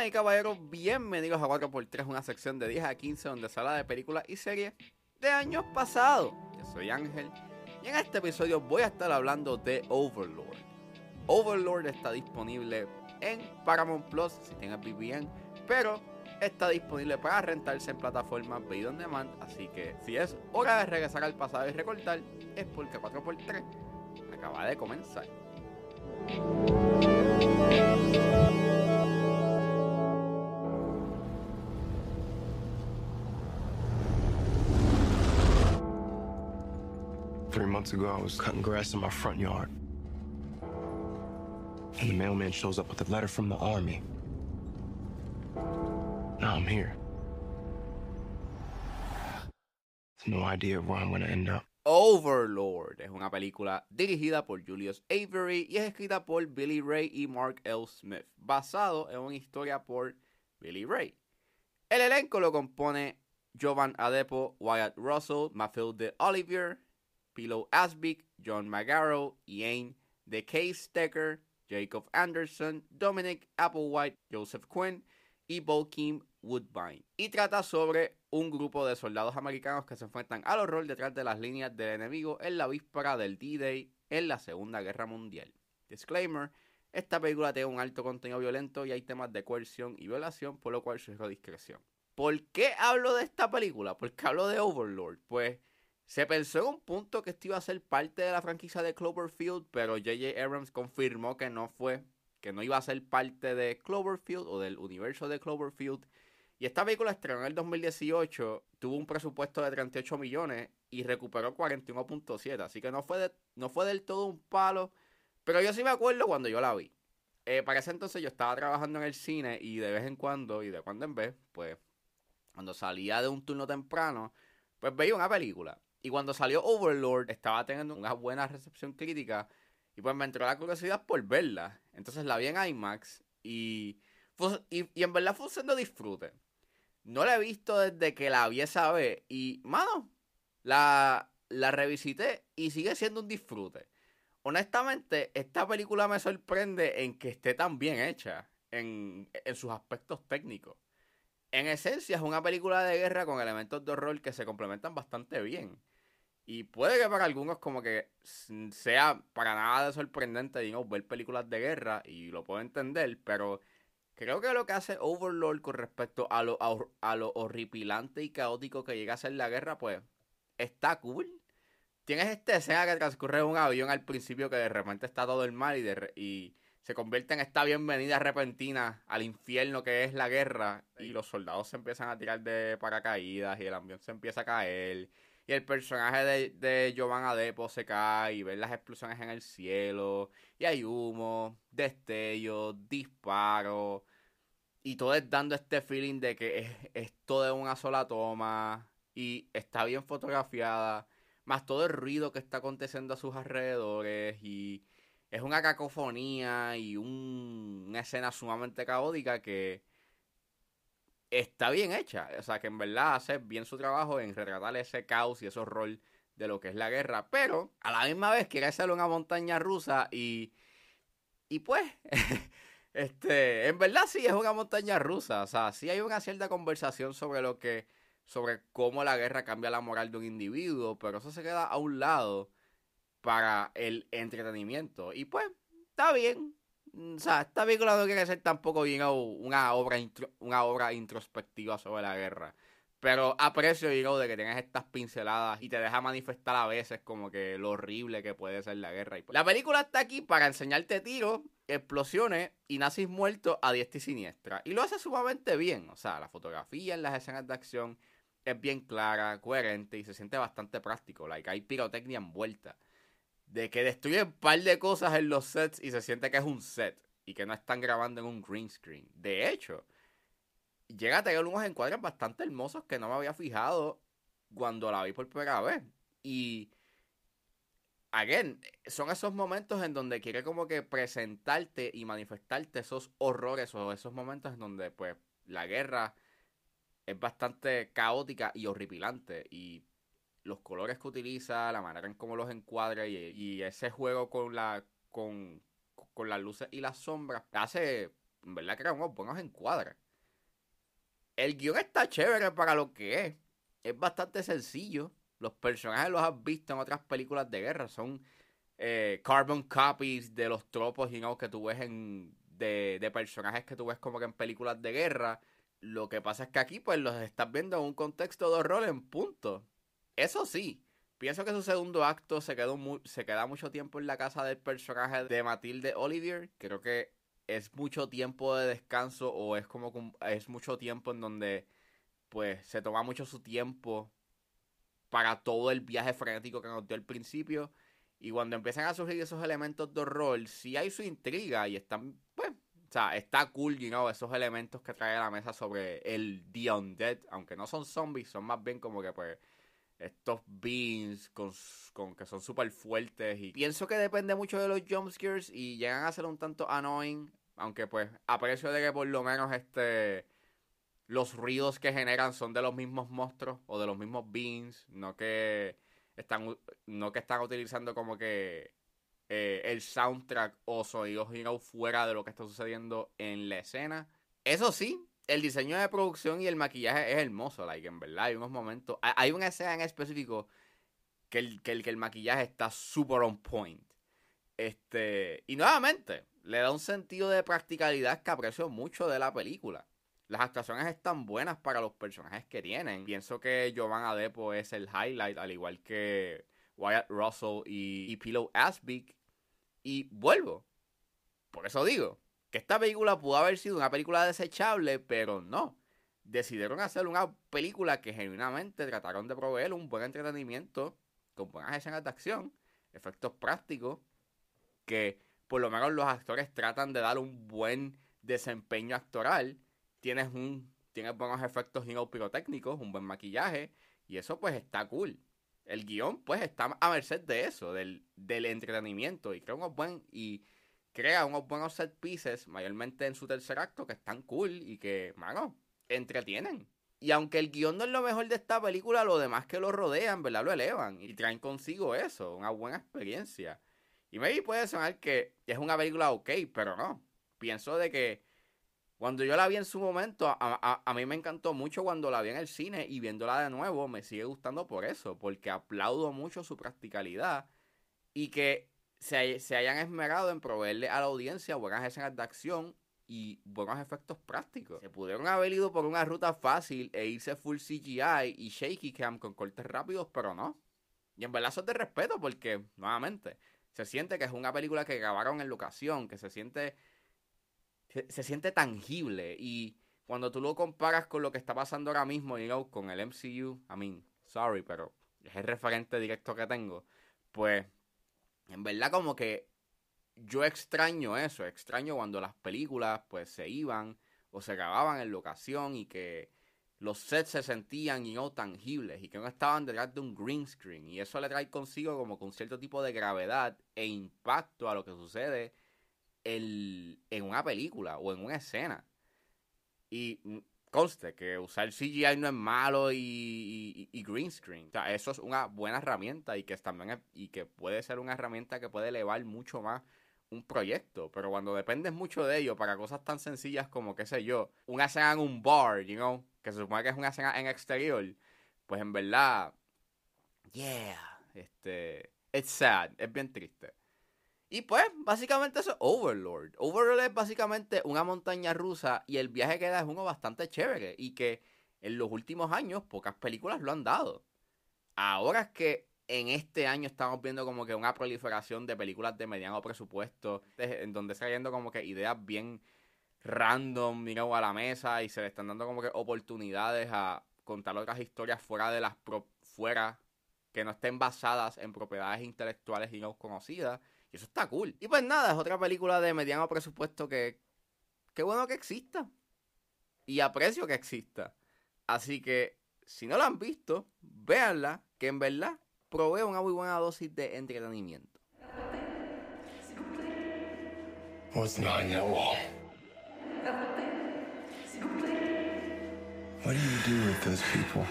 Damas y caballeros, bienvenidos a 4x3, una sección de 10 a 15 donde se habla de películas y series de años pasados. Yo soy Ángel y en este episodio voy a estar hablando de Overlord. Overlord está disponible en Paramount Plus si tienes VPN, pero está disponible para rentarse en plataformas Video on Demand, así que si es hora de regresar al pasado y recortar, es porque 4x3 acaba de comenzar. Three months ago, I was cutting grass in my front yard. And the mailman shows up with a letter from the army. Now I'm here. No idea where I'm gonna end up. Overlord es una película dirigida por Julius Avery y es escrita por Billy Ray y Mark L. Smith, basado en una historia por Billy Ray. El elenco lo compone Jovan Adepo, Wyatt Russell, Mathilde Olivier, Pilo Asbick, John Magaro, Ian de Stecker, Jacob Anderson, Dominic Applewhite, Joseph Quinn y Kim Woodbine. Y trata sobre un grupo de soldados americanos que se enfrentan al horror detrás de las líneas del enemigo en la víspera del D-Day en la Segunda Guerra Mundial. Disclaimer, esta película tiene un alto contenido violento y hay temas de coerción y violación, por lo cual sugiero discreción. ¿Por qué hablo de esta película? Porque hablo de Overlord. Pues se pensó en un punto que esto iba a ser parte de la franquicia de Cloverfield, pero J.J. Abrams confirmó que no fue, que no iba a ser parte de Cloverfield o del universo de Cloverfield. Y esta película estrenó en el 2018, tuvo un presupuesto de 38 millones y recuperó 41.7, así que no fue, no fue del todo un palo, pero yo sí me acuerdo cuando yo la vi. Eh, para ese entonces yo estaba trabajando en el cine y de vez en cuando, y de cuando en vez, pues cuando salía de un turno temprano, pues veía una película. Y cuando salió Overlord, estaba teniendo una buena recepción crítica. Y pues me entró la curiosidad por verla. Entonces la vi en IMAX. Y, y, en verdad fue un disfrute. No la he visto desde que la vi esa vez. Y, mano, la, la revisité y sigue siendo un disfrute. Honestamente, esta película me sorprende en que esté tan bien hecha en, en sus aspectos técnicos. En esencia es una película de guerra con elementos de horror que se complementan bastante bien. Y puede que para algunos como que sea para nada de sorprendente, digamos, ver películas de guerra y lo puedo entender, pero creo que lo que hace Overlord con respecto a lo, a, lo horripilante y caótico que llega a ser la guerra, pues está cool. Tienes esta escena que transcurre en un avión al principio que de repente está todo el mar y, y se convierte en esta bienvenida repentina al infierno que es la guerra y los soldados se empiezan a tirar de paracaídas y el avión se empieza a caer y el personaje de, de Jovan Adepo se cae y ven las explosiones en el cielo. Y hay humo, destellos, disparos. Y todo es dando este feeling de que es, es todo una sola toma. Y está bien fotografiada. Más todo el ruido que está aconteciendo a sus alrededores. Y es una cacofonía y una escena sumamente caótica que está bien hecha. O sea, que en verdad hace bien su trabajo en retratar ese caos y ese horror de lo que es la guerra. Pero a la misma vez quiere hacerlo una montaña rusa y. Y pues. este. En verdad sí es una montaña rusa. O sea, sí hay una cierta conversación sobre lo que. sobre cómo la guerra cambia la moral de un individuo. Pero eso se queda a un lado para el entretenimiento. Y pues, está bien. Mm, o sea, esta película no quiere ser tampoco una obra, una obra introspectiva sobre la guerra. Pero aprecio, digo, de que tengas estas pinceladas y te deja manifestar a veces como que lo horrible que puede ser la guerra. Pues, la película está aquí para enseñarte tiros, explosiones y nazis muertos a diestra y siniestra. Y lo hace sumamente bien. O sea, la fotografía en las escenas de acción es bien clara, coherente y se siente bastante práctico. Like, hay pirotecnia envuelta de que destruyen un par de cosas en los sets y se siente que es un set y que no están grabando en un green screen. De hecho, llega a tener unos encuadres bastante hermosos que no me había fijado cuando la vi por primera vez. Y, again, son esos momentos en donde quiere como que presentarte y manifestarte esos horrores o esos momentos en donde, pues, la guerra es bastante caótica y horripilante. Y los colores que utiliza, la manera en cómo los encuadra y, ese juego con la con, las luces y las sombras hace en verdad crean unos buenos encuadres. El guion está chévere para lo que es. Es bastante sencillo. Los personajes los has visto en otras películas de guerra. Son eh, carbon copies de los tropos you know, que tú ves en, de, de, personajes que tú ves como que en películas de guerra. Lo que pasa es que aquí pues los estás viendo en un contexto de horror en punto. Eso sí, pienso que su segundo acto se, quedó se queda mucho tiempo en la casa del personaje de Matilde Olivier. Creo que es mucho tiempo de descanso o es como es mucho tiempo en donde pues se toma mucho su tiempo para todo el viaje frenético que nos dio al principio. Y cuando empiezan a surgir esos elementos de horror, sí hay su intriga y están, pues, o sea, está cool, you know, esos elementos que trae a la mesa sobre el The Undead, aunque no son zombies, son más bien como que, pues, estos beans con, con que son súper fuertes. Y pienso que depende mucho de los jumpscares y llegan a ser un tanto annoying, aunque, pues, aprecio de que por lo menos este los ruidos que generan son de los mismos monstruos o de los mismos beans, no que están, no que están utilizando como que eh, el soundtrack o sonidos fuera de lo que está sucediendo en la escena. Eso sí, el diseño de producción y el maquillaje es hermoso, like, en verdad, hay unos momentos, hay una escena en específico que el, que el, maquillaje está super on point. Este, y nuevamente, le da un sentido de practicalidad que aprecio mucho de la película. Las actuaciones están buenas para los personajes que tienen. Pienso que Jovan Adepo es el highlight, al igual que Wyatt Russell y, y Pillow Asbeek. Y vuelvo. Por eso digo que esta película pudo haber sido una película desechable, pero no. Decidieron hacer una película que genuinamente trataron de proveer un buen entretenimiento, con buenas escenas de acción, efectos prácticos, que por lo menos los actores tratan de dar un buen desempeño actoral tienes un tienes buenos efectos pirotécnicos, un buen maquillaje y eso pues está cool. El guion pues está a merced de eso, del, del entretenimiento y crea unos buen y crea unos buenos set pieces, mayormente en su tercer acto que están cool y que, mano, entretienen. Y aunque el guion no es lo mejor de esta película, lo demás que lo rodean, ¿verdad? Lo elevan y traen consigo eso, una buena experiencia. Y maybe puede sonar que es una película ok, pero no. Pienso de que cuando yo la vi en su momento, a, mí me encantó mucho cuando la vi en el cine y viéndola de nuevo me sigue gustando por eso, porque aplaudo mucho su practicalidad y que se, se hayan esmerado en proveerle a la audiencia buenas escenas de acción y buenos efectos prácticos. Se pudieron haber ido por una ruta fácil e irse full CGI y shaky cam con cortes rápidos, pero no. Y en verdad eso es de respeto porque, nuevamente, se siente que es una película que grabaron en locación, que se siente se, siente tangible y cuando tú lo comparas con lo que está pasando ahora mismo, you con el MCU, I mean, sorry, pero es el referente directo que tengo, pues en verdad como que yo extraño eso, extraño cuando las películas pues se iban o se grababan en locación y que los sets se sentían y no tangibles y que no estaban detrás de un green screen y eso le trae consigo como con cierto tipo de gravedad e impacto a lo que sucede el, en una película o en una escena. Y conste que usar CGI no es malo y, green screen. O sea, eso es una buena herramienta y que también y que puede ser una herramienta que puede elevar mucho más un proyecto. Pero cuando dependes mucho de ello para cosas tan sencillas como, qué sé yo, una escena en un bar, you know, que se supone que es una escena en exterior, pues en verdad, yeah, este, it's sad, es bien triste. Y pues, básicamente eso es Overlord. Overlord es básicamente una montaña rusa y el viaje que da es uno bastante chévere y que en los últimos años pocas películas lo han dado. Ahora es que en este año estamos viendo como que una proliferación de películas de mediano presupuesto, en donde está yendo como que ideas bien random, digamos, a la mesa y se le están dando como que oportunidades a contar otras historias fuera de las fuera que no estén basadas en propiedades intelectuales y no conocidas y eso está cool. Y pues nada, es otra película de mediano presupuesto que. Qué bueno que exista. Y aprecio que exista. Así que, si no la han visto, véanla, que en verdad provee una muy buena dosis de entretenimiento. What do you do with those people?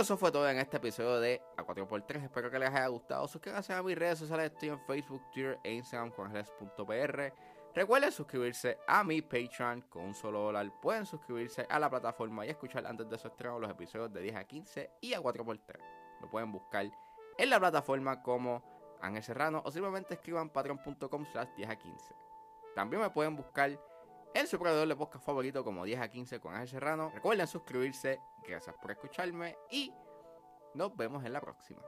Eso fue todo en este episodio de A4x3. Espero que les haya gustado. Suscríbanse a mis redes sociales. Estoy en Facebook, Twitter e Instagram con Recuerden suscribirse a mi Patreon con un solo dólar. Pueden suscribirse a la plataforma y escuchar antes de su estreno los episodios de 10 a 15 y a 4x3. Me pueden buscar en la plataforma como Ángel Serrano o simplemente escriban patreon.com slash 10 a 15. También me pueden buscar en su proveedor de podcast favorito como 10 a 15 con Ángel Serrano. Recuerden suscribirse. Gracias por escucharme y nos vemos en la próxima.